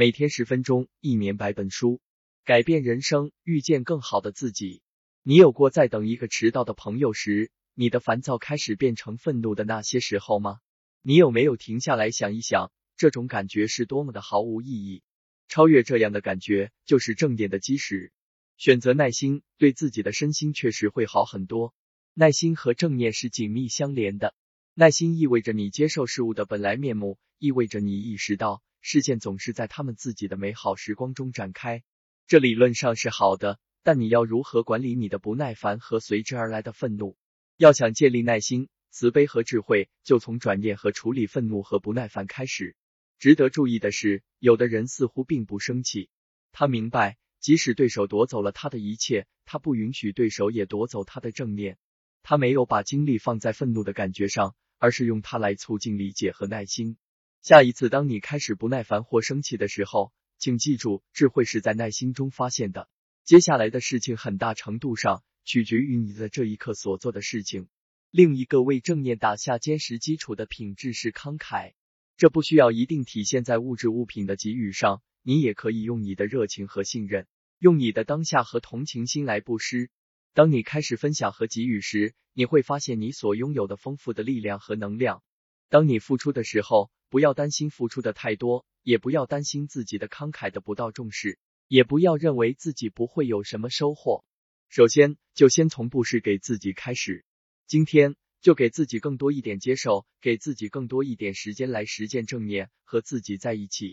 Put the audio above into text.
每天十分钟，一年百本书，改变人生，遇见更好的自己。你有过在等一个迟到的朋友时，你的烦躁开始变成愤怒的那些时候吗？你有没有停下来想一想，这种感觉是多么的毫无意义？超越这样的感觉，就是正念的基石。选择耐心，对自己的身心确实会好很多。耐心和正念是紧密相连的。耐心意味着你接受事物的本来面目，意味着你意识到。事件总是在他们自己的美好时光中展开，这理论上是好的，但你要如何管理你的不耐烦和随之而来的愤怒？要想建立耐心、慈悲和智慧，就从转念和处理愤怒和不耐烦开始。值得注意的是，有的人似乎并不生气，他明白，即使对手夺走了他的一切，他不允许对手也夺走他的正念。他没有把精力放在愤怒的感觉上，而是用它来促进理解和耐心。下一次，当你开始不耐烦或生气的时候，请记住，智慧是在耐心中发现的。接下来的事情很大程度上取决于你在这一刻所做的事情。另一个为正念打下坚实基础的品质是慷慨，这不需要一定体现在物质物品的给予上，你也可以用你的热情和信任，用你的当下和同情心来布施。当你开始分享和给予时，你会发现你所拥有的丰富的力量和能量。当你付出的时候，不要担心付出的太多，也不要担心自己的慷慨得不到重视，也不要认为自己不会有什么收获。首先，就先从布施给自己开始。今天就给自己更多一点接受，给自己更多一点时间来实践正念，和自己在一起。